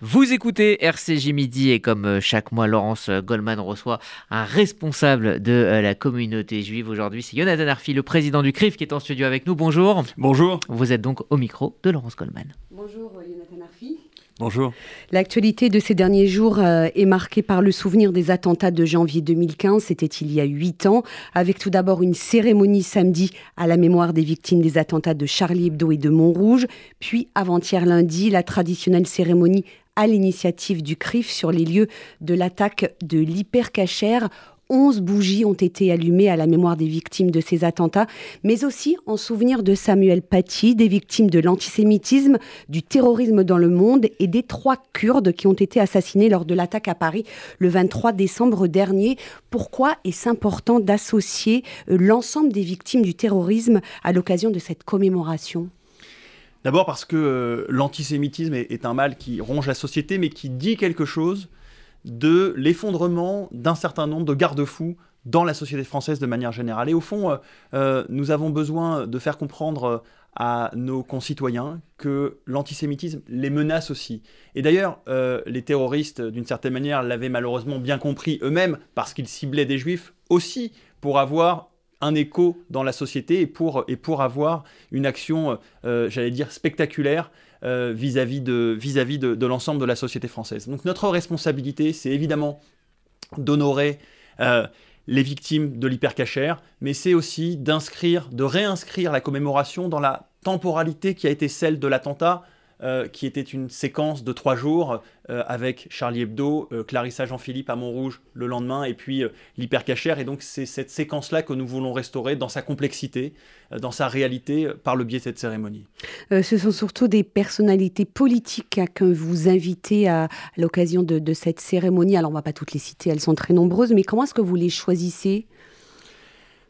Vous écoutez RCJ Midi et comme euh, chaque mois, Laurence euh, Goldman reçoit un responsable de euh, la communauté juive. Aujourd'hui, c'est Jonathan Arfi, le président du CRIF, qui est en studio avec nous. Bonjour. Bonjour. Vous êtes donc au micro de Laurence Goldman. Bonjour Jonathan Arfi. Bonjour. L'actualité de ces derniers jours est marquée par le souvenir des attentats de janvier 2015, c'était il y a huit ans, avec tout d'abord une cérémonie samedi à la mémoire des victimes des attentats de Charlie Hebdo et de Montrouge, puis avant-hier lundi, la traditionnelle cérémonie à l'initiative du CRIF sur les lieux de l'attaque de l'hypercachère 11 bougies ont été allumées à la mémoire des victimes de ces attentats, mais aussi en souvenir de Samuel Paty, des victimes de l'antisémitisme, du terrorisme dans le monde et des trois Kurdes qui ont été assassinés lors de l'attaque à Paris le 23 décembre dernier. Pourquoi est-ce important d'associer euh, l'ensemble des victimes du terrorisme à l'occasion de cette commémoration? D'abord parce que euh, l'antisémitisme est, un mal qui ronge la société, mais qui dit quelque chose de l'effondrement d'un certain nombre de garde-fous dans la société française de manière générale. Et au fond, euh, euh, nous avons besoin de faire comprendre à nos concitoyens que l'antisémitisme les menace aussi. Et d'ailleurs, les terroristes, d'une certaine manière, l'avaient malheureusement bien compris eux-mêmes, parce qu'ils ciblaient des juifs aussi pour avoir un écho dans la société et pour, avoir une action, euh, j'allais dire, spectaculaire euh, vis-à-vis de, l'ensemble de la société française. Donc notre responsabilité, c'est évidemment d'honorer euh, les victimes de l'hypercachère, mais c'est aussi d'inscrire, de réinscrire la commémoration dans la temporalité qui a été celle de l'attentat euh, qui était une séquence de trois jours euh, avec Charlie Hebdo, euh, Clarissa Jean-Philippe à Montrouge le lendemain, et puis l'hypercachère. Et donc c'est cette séquence-là que nous voulons restaurer dans sa complexité, dans sa réalité, par le biais de cette cérémonie. ce sont surtout des personnalités politiques hein, que vous invitez à, l'occasion de, cette cérémonie. Alors on ne va pas toutes les citer, elles sont très nombreuses, mais comment est-ce que vous les choisissez?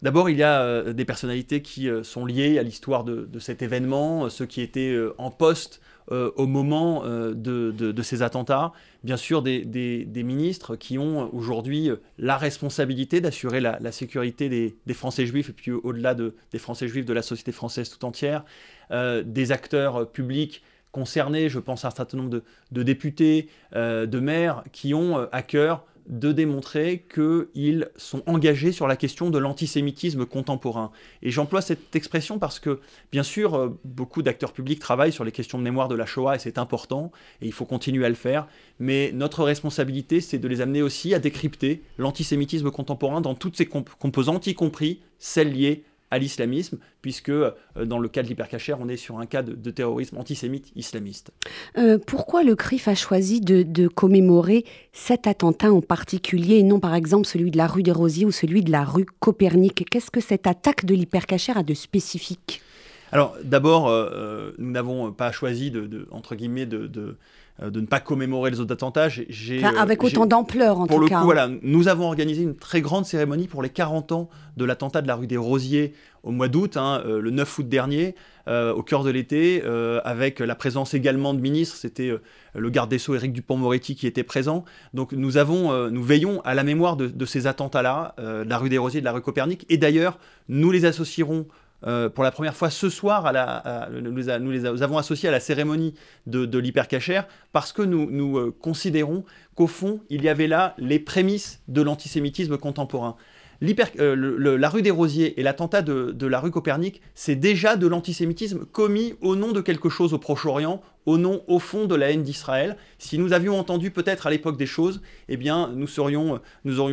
D'abord, il y a des personnalités qui sont liées à l'histoire de, cet événement, ceux qui étaient en poste euh, au moment euh, de, ces attentats. Bien sûr, des, ministres qui ont aujourd'hui la responsabilité d'assurer la, sécurité des, Français juifs, et puis au-delà des Français juifs, de la société française tout entière, euh, des acteurs publics concernés, je pense à un certain nombre de, députés, de maires, qui ont à cœur de démontrer qu'ils sont engagés sur la question de l'antisémitisme contemporain. Et j'emploie cette expression parce que, bien sûr, euh, beaucoup d'acteurs publics travaillent sur les questions de mémoire de la Shoah et c'est important, et il faut continuer à le faire, mais notre responsabilité, c'est de les amener aussi à décrypter l'antisémitisme contemporain dans toutes ses composantes, y compris celles liées à l'islamisme, puisque euh, dans le cas de l'hypercachère, on est sur un cas de, terrorisme antisémite islamiste. Euh, pourquoi le CRIF a choisi de, commémorer cet attentat en particulier et non par exemple celui de la rue des Rosiers ou celui de la rue Copernic? Qu'est-ce que cette attaque de l'hypercachère a de spécifique? Alors d'abord, euh, nous n'avons pas choisi de, entre guillemets de, euh, de ne pas commémorer les autres attentats. J'ai, avec euh, autant d'ampleur, en tout le cas. Coup, voilà, nous avons organisé une très grande cérémonie pour les 40 ans de l'attentat de la rue des Rosiers au mois d'août, hein, euh, le 9 août dernier, au cœur de l'été, avec la présence également de ministres. C'était le garde des Sceaux, Éric Dupont-Moretti, qui était présent. Donc nous, avons, nous veillons à la mémoire de, de ces attentats-là, de la rue des Rosiers de la rue Copernic. Et d'ailleurs, nous les associerons euh, pour la première fois ce soir, nous, les avons associés à la cérémonie de, de parce que nous, nous euh, considérons qu'au fond, il y avait là les prémices de l'antisémitisme contemporain. Euh, la rue des Rosiers et l'attentat de, la rue Copernic, c'est déjà de l'antisémitisme commis au nom de quelque chose au Proche-Orient, au nom, au fond, de la haine d'Israël. Si nous avions entendu peut-être à l'époque des choses, eh bien, nous, aurions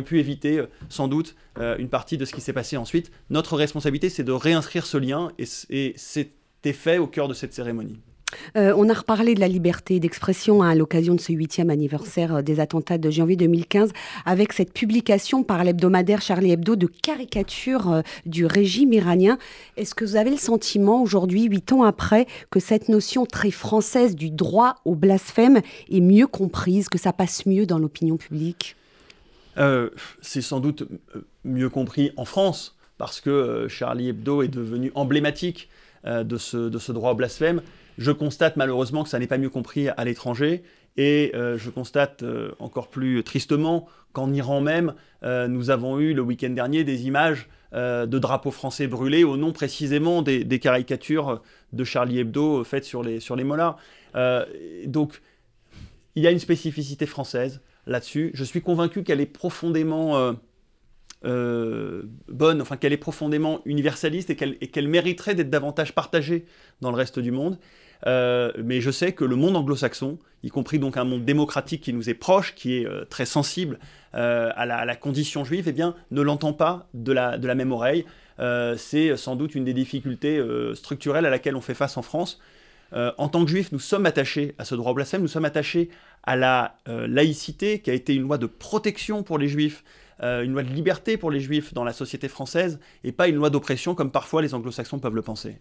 pu éviter euh, sans doute euh, une partie de ce qui s'est passé ensuite. Notre responsabilité, c'est de réinscrire ce lien, et, et c'était fait au cœur de cette cérémonie. Euh, on a reparlé de la liberté d'expression hein, à l'occasion de ce huitième anniversaire euh, des attentats de janvier 2015 avec cette publication par l'hebdomadaire Charlie Hebdo de caricatures euh, du régime iranien. Est-ce que vous avez le sentiment aujourd'hui, huit ans après, que cette notion très française du droit au blasphème est mieux comprise, que ça passe mieux dans l'opinion publique? C'est sans doute mieux compris en France parce que Charlie Hebdo est devenu emblématique de ce droit au blasphème. Je constate malheureusement que ça n'est pas mieux compris à l'étranger. Et euh, je constate euh, encore plus tristement qu'en Iran même, euh, nous avons eu le week-end dernier des images de drapeaux français brûlés au nom précisément des, caricatures de Charlie Hebdo faites sur les, sur les donc, il y a une spécificité française là-dessus. Je suis convaincu qu'elle est profondément bonne, enfin qu'elle est profondément universaliste et qu'elle mériterait d'être davantage partagée dans le reste du monde. Euh, mais je sais que le monde anglo-saxon, y compris donc un monde démocratique qui nous est proche, qui est euh, très sensible euh, à la, condition juive, eh bien, ne l'entend pas de la, de la même oreille. c'est sans doute une des difficultés structurelles à laquelle on fait face en France. en tant que juifs, nous sommes attachés à ce droit au blasphème, nous sommes attachés à la laïcité, qui a été une loi de protection pour les juifs, une loi de liberté pour les juifs dans la société française, et pas une loi d'oppression comme parfois les anglo-saxons peuvent le penser.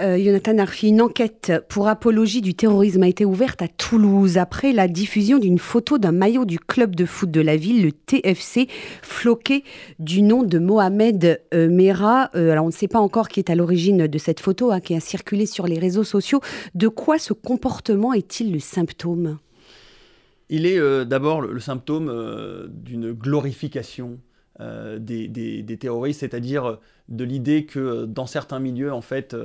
Euh, Jonathan Arfi, une enquête pour apologie du terrorisme a été ouverte à Toulouse après la diffusion d'une photo d'un maillot du club de foot de la ville, le TFC, floqué du nom de Mohamed euh, Mera. Euh, alors on ne sait pas encore qui est à l'origine de cette photo hein, qui a circulé sur les réseaux sociaux. De quoi ce comportement est-il le symptôme? Il est d'abord le, symptôme d'une glorification des, terroristes, c'est-à-dire de l'idée que dans certains milieux, en fait,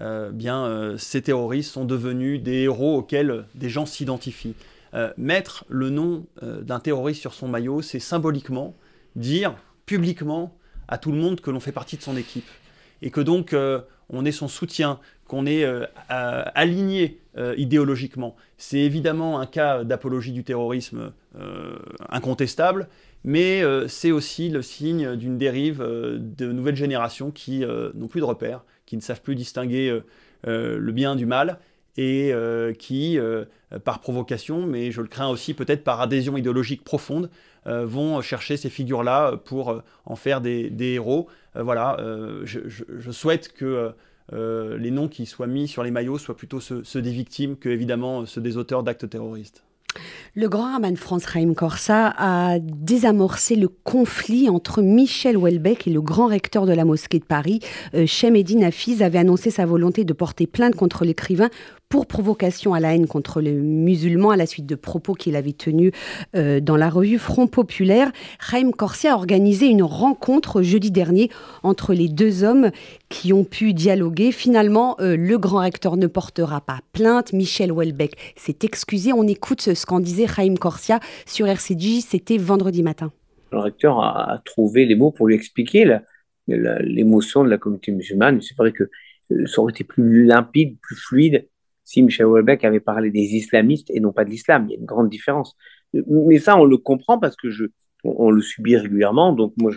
euh, bien, euh, ces terroristes sont devenus des héros auxquels des gens s'identifient. Euh, mettre le nom d'un terroriste sur son maillot, c'est symboliquement dire publiquement à tout le monde que l'on fait partie de son équipe et que donc on est son soutien, qu'on est aligné idéologiquement. C'est évidemment un cas d'apologie du terrorisme incontestable, mais euh, c'est aussi le signe d'une dérive euh, de nouvelles générations qui euh, n'ont plus de repères, qui ne savent plus distinguer le bien du mal et qui, par provocation, mais je le crains aussi peut-être par adhésion idéologique profonde, vont chercher ces figures-là pour en faire des, héros. voilà, je, souhaite que les noms qui soient mis sur les maillots soient plutôt ceux des victimes que évidemment ceux des auteurs d'actes terroristes. Le grand rabbin de France, Raïm Corsa, a désamorcé le conflit entre Michel Houellebecq et le grand recteur de la mosquée de Paris. Euh, Shem Eddin Hafiz avait annoncé sa volonté de porter plainte contre l'écrivain pour provocation à la haine contre les musulmans à la suite de propos qu'il avait tenus euh, dans la revue Front Populaire. Raïm Corsia a organisé une rencontre jeudi dernier entre les deux hommes qui ont pu dialoguer. Finalement, euh, le grand recteur ne portera pas plainte. Michel Houellebecq s'est excusé. On écoute ce qu'en disait Raïm Corsia sur RCJ. C'était vendredi matin. Le recteur a, trouvé les mots pour lui expliquer l'émotion de la communauté musulmane. C'est vrai que euh, ça aurait été plus limpide, plus fluide si Michel Houellebecq avait parlé des islamistes et non pas de l'islam. Il y a une grande différence. Mais ça, on le comprend parce que je, on, le subit régulièrement. Donc moi,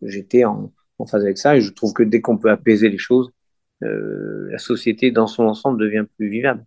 j'étais en, en, phase avec ça et je trouve que dès qu'on peut apaiser les choses, euh, la société dans son ensemble devient plus vivable.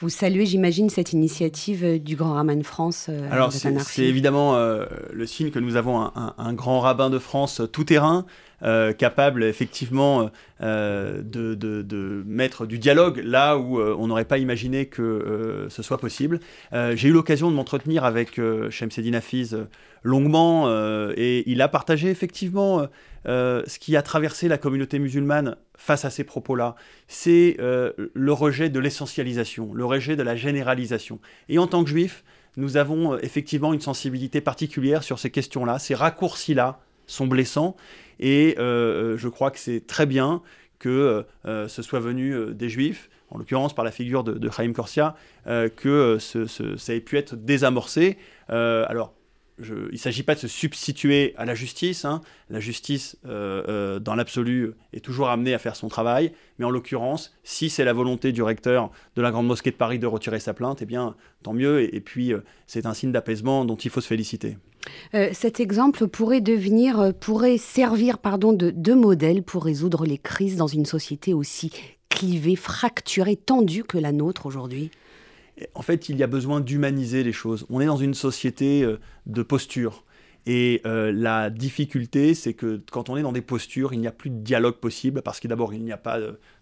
Vous saluez, j'imagine, cette initiative euh, du Grand Rabbin de France. Euh, Alors, c'est évidemment le signe que nous avons un, un, grand rabbin de France tout terrain, euh, capable effectivement euh, de, de, mettre du dialogue là où euh, on n'aurait pas imaginé que ce soit possible. J'ai eu l'occasion de m'entretenir avec Shemseddin Hafiz longuement et il a partagé effectivement ce qui a traversé la communauté musulmane face à ces propos-là. C'est le rejet de l'essentialisation, le rejet de la généralisation. Et en tant que juif, nous avons effectivement une sensibilité particulière sur ces questions-là, ces raccourcis-là sont blessants. Et euh, je crois que c'est très bien que euh, ce soit venu euh, des Juifs, en l'occurrence par la figure de, de Chaim Korsia, que ça ait pu être désamorcé. alors, il ne s'agit pas de se substituer à la justice. Hein. La justice, dans l'absolu, est toujours amenée à faire son travail. Mais en l'occurrence, si c'est la volonté du recteur de la Grande Mosquée de Paris de retirer sa plainte, eh bien, tant mieux. et puis, c'est un signe d'apaisement dont il faut se féliciter. Euh, cet exemple pourrait devenir, euh, pourrait servir pardon, de, de modèle pour résoudre les crises dans une société aussi clivée, fracturée, tendue que la nôtre aujourd'hui En fait, il y a besoin d'humaniser les choses. On est dans une société euh, de posture. Et la difficulté, c'est que quand on est dans des postures, il n'y a plus de dialogue possible parce que d'abord, il n'y a pas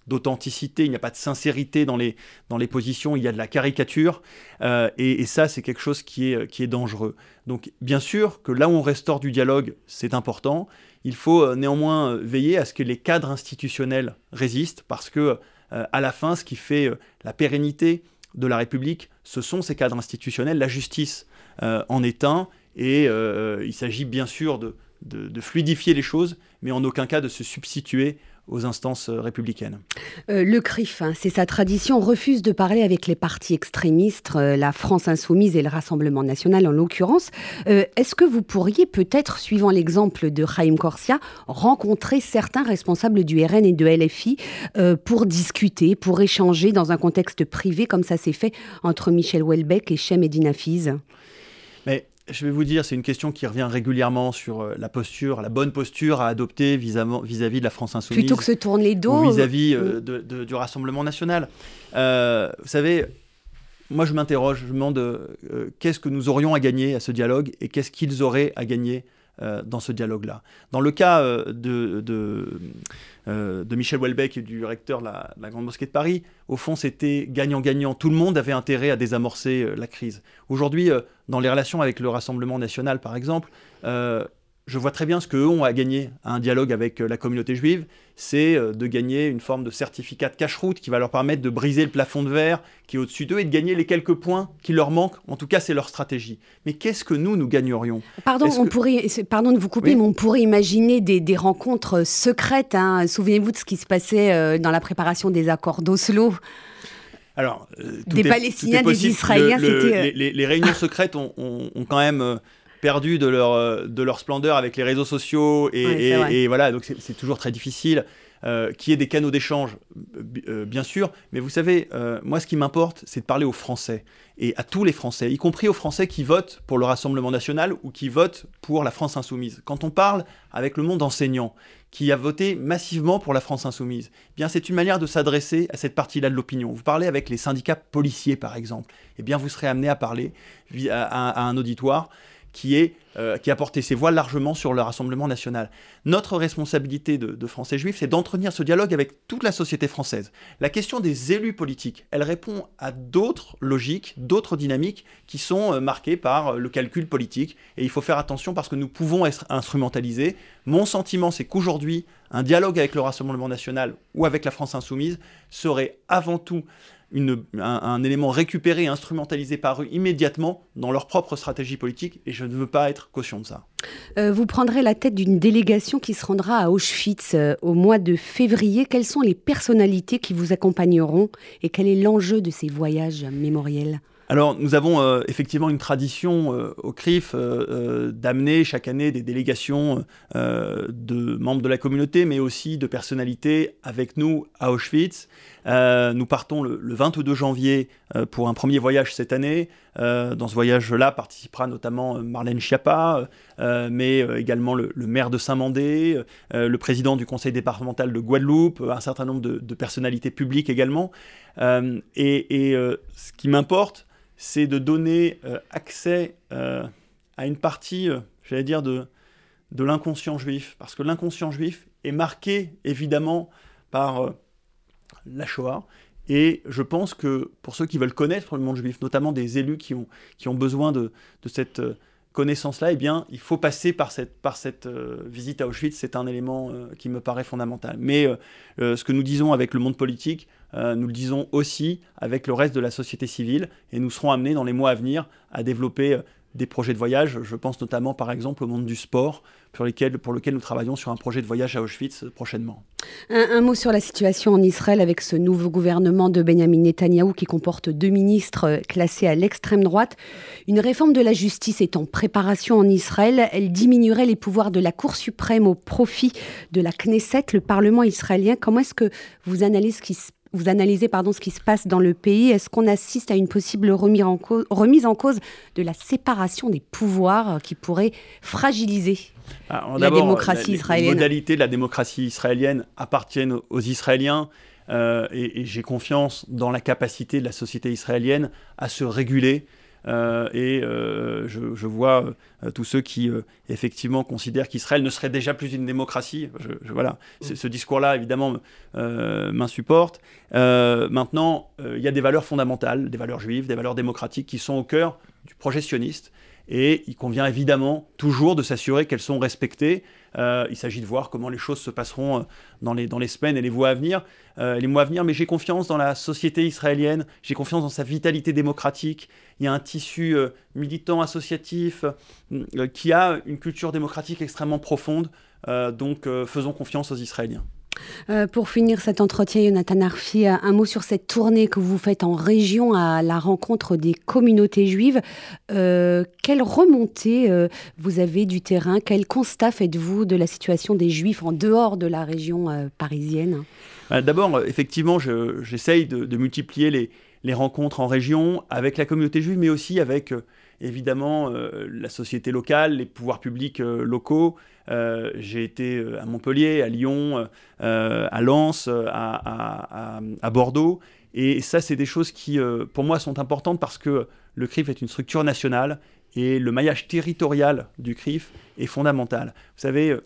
d'authenticité, il n'y a pas de sincérité dans les, dans les positions, il y a de la caricature, euh, et, ça c'est quelque chose qui est, qui est dangereux. Donc bien sûr que là où on restaure du dialogue, c'est important, il faut euh, néanmoins euh, veiller à ce que les cadres institutionnels résistent, parce que à la fin, ce qui fait la pérennité de la République, ce sont ces cadres institutionnels, la justice en est un, et il s'agit bien sûr de, fluidifier les choses, mais en aucun cas de se substituer aux instances républicaines. le CRIF, hein, c'est sa tradition, refuse de parler avec les partis extrémistes, la France insoumise et le Rassemblement national en l'occurrence. Est-ce que vous pourriez peut-être, suivant l'exemple de Raïm Corsia, rencontrer certains responsables du RN et de LFI pour discuter, pour échanger dans un contexte privé comme ça s'est fait entre Michel Houellebecq et Chem Edina Mais je vais vous dire, c'est une question qui revient régulièrement sur euh, la posture, la bonne posture à adopter vis-à-vis de la France insoumise. Plutôt que se tourner les dos. Vis-à-vis euh, de, du Rassemblement national. Euh, vous savez, moi je m'interroge, je me demande qu'est-ce que nous aurions à gagner à ce dialogue et qu'est-ce qu'ils auraient à gagner dans ce dialogue-là. Dans le cas de, euh, de Michel Houellebecq et du recteur de la, Grande Mosquée de Paris, au fond, c'était gagnant-gagnant. Tout le monde avait intérêt à désamorcer euh, la crise. Aujourd'hui, euh, dans les relations avec le Rassemblement national, par exemple, je vois très bien ce qu'eux ont à gagner à un dialogue avec euh, la communauté juive, c'est euh, de gagner une forme de certificat de cache-route qui va leur permettre de briser le plafond de verre qui est au-dessus d'eux et de gagner les quelques points qui leur manquent. En tout cas, c'est leur stratégie. Mais qu'est-ce que nous, nous gagnerions? Pardon, on pourrait, pardon de vous couper, mais on pourrait imaginer des, rencontres secrètes. Hein. Souvenez-vous de ce qui se passait euh, dans la préparation des accords d'Oslo. Alors, des Palestiniens, des Israéliens, c'était... Les, réunions secrètes ont, ont quand même perdu de leur, euh, de leur splendeur avec les réseaux sociaux. Et, voilà, donc c'est toujours très difficile. Euh, qui est des canaux d'échange, euh, bien sûr, mais vous savez, moi ce qui m'importe, c'est de parler aux Français, et à tous les Français, y compris aux Français qui votent pour le Rassemblement national ou qui votent pour la France insoumise. Quand on parle avec le monde enseignant, qui a voté massivement pour la France insoumise, eh bien c'est une manière de s'adresser à cette partie-là de l'opinion. Vous parlez avec les syndicats policiers, par exemple, eh bien vous serez amené à parler à un auditoire euh, qui a porté ses voix largement sur le Rassemblement national. Notre responsabilité de, Français juifs, c'est d'entretenir ce dialogue avec toute la société française. La question des élus politiques, elle répond à d'autres logiques, d'autres dynamiques qui sont euh, marquées par euh, le calcul politique. Et il faut faire attention parce que nous pouvons être instrumentalisés. Mon sentiment, c'est qu'aujourd'hui, un dialogue avec le Rassemblement national ou avec la France insoumise serait avant tout un, élément récupéré instrumentalisé par eux immédiatement dans leur propre stratégie politique, et je ne veux pas être caution de ça. Euh, vous prendrez la tête d'une délégation qui se rendra à Auschwitz euh, au mois de février. Quelles sont les personnalités qui vous accompagneront et quel est l'enjeu de ces voyages mémoriels? Alors, nous avons euh, effectivement une tradition au CRIF d'amener chaque année des délégations de membres de la communauté, mais aussi de personnalités avec nous à Auschwitz. Nous partons le, 22 janvier pour un premier voyage cette année. Euh, dans ce voyage-là participera notamment Marlène Schiappa, mais également le, maire de Saint-Mandé, le président du conseil départemental de Guadeloupe, un certain nombre de, personnalités publiques également. et, ce qui m'importe, c'est de donner accès à une partie, j'allais dire, de l'inconscient juif, parce que l'inconscient juif est marqué évidemment par la Shoah. Et je pense que pour ceux qui veulent connaître le monde juif, notamment des élus qui ont, qui ont besoin de, de cette euh, connaissance-là, eh bien, il faut passer par cette, par cette euh, visite à Auschwitz. C'est un élément euh, qui me paraît fondamental. Mais ce que nous disons avec le monde politique, nous le disons aussi avec le reste de la société civile. Et nous serons amenés dans les mois à venir à développer des projets de voyage. Je pense notamment par exemple au monde du sport, pour, lesquels, pour lequel nous travaillons sur un projet de voyage à Auschwitz prochainement. Un, mot sur la situation en Israël avec ce nouveau gouvernement de Benjamin Netanyahou qui comporte deux ministres euh, classés à l'extrême droite. Une réforme de la justice est en préparation en Israël. Elle diminuerait les pouvoirs de la Cour suprême au profit de la Knesset, le Parlement israélien. Comment est-ce que vous analysez ce qui se vous analysez pardon, ce qui se passe dans le pays. Est-ce qu'on assiste à une possible remise en, cause, remise en cause de la séparation des pouvoirs qui pourrait fragiliser ah, la démocratie israélienne? Les modalités de la démocratie israélienne appartiennent aux Israéliens. Euh, et j'ai confiance dans la capacité de la société israélienne à se réguler euh, et euh, je, vois euh, tous ceux qui effectivement considèrent qu'Israël ne serait déjà plus une démocratie. Voilà, ce discours-là évidemment m'insupporte. maintenant, il y a des valeurs fondamentales, des valeurs juives, des valeurs démocratiques qui sont au cœur du projet et il convient évidemment toujours de s'assurer qu'elles sont respectées. Euh, il s'agit de voir comment les choses se passeront euh, dans les, dans les semaines et les mois à venir, euh, les mois à venir. Mais j'ai confiance dans la société israélienne, j'ai confiance dans sa vitalité démocratique. Il y a un tissu militant associatif qui a une culture démocratique extrêmement profonde. donc faisons confiance aux Israéliens. Euh, pour finir cet entretien, Jonathan Arfi, un mot sur cette tournée que vous faites en région à la rencontre des communautés juives. Euh, quelle remontée euh, vous avez du terrain? Quel constat faites-vous de la situation des juifs en dehors de la région parisienne? D'abord, effectivement, j'essaye de, multiplier les, les, rencontres en région avec la communauté juive, mais aussi avec évidemment la société locale, les pouvoirs publics locaux. Euh, j'ai été euh, à Montpellier, à Lyon, euh, à Lens, à, Bordeaux. Et ça, c'est des choses qui, pour moi, sont importantes parce que le CRIF est une structure nationale et le maillage territorial du CRIF est fondamental. Vous savez,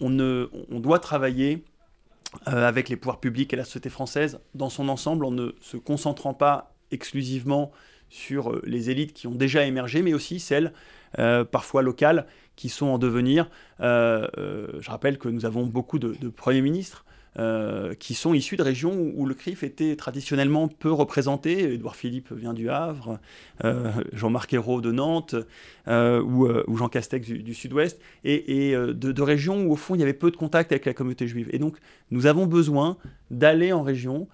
on, on doit travailler avec les pouvoirs publics et la société française dans son ensemble en ne se concentrant pas exclusivement sur les élites qui ont déjà émergé, mais aussi celles parfois locales qui sont en devenir. Euh, euh, je rappelle que nous avons beaucoup de, premiers ministres euh, qui sont issus de régions où, le CRIF était traditionnellement peu représenté. Édouard Philippe vient du Havre, Jean-Marc Ayrault de Nantes ou, Jean Castex du, Sud-Ouest, et, de, régions où au fond il y avait peu de contact avec la communauté juive. Et donc nous avons besoin d'aller en région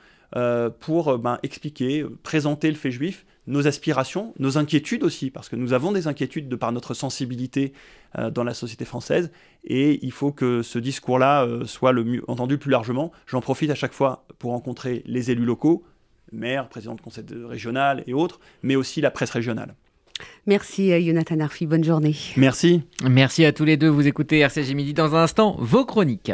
pour ben, expliquer, présenter le fait juif, nos aspirations, nos inquiétudes aussi, parce que nous avons des inquiétudes de par notre sensibilité euh, dans la société française, et il faut que ce discours-là euh, soit le mieux, entendu plus largement. J'en profite à chaque fois pour rencontrer les élus locaux, maires, présidents de conseil régional et autres, mais aussi la presse régionale. Merci euh, Jonathan Arfi, bonne journée. Merci. Merci à tous les deux, vous écoutez RCG Midi dans un instant, vos chroniques.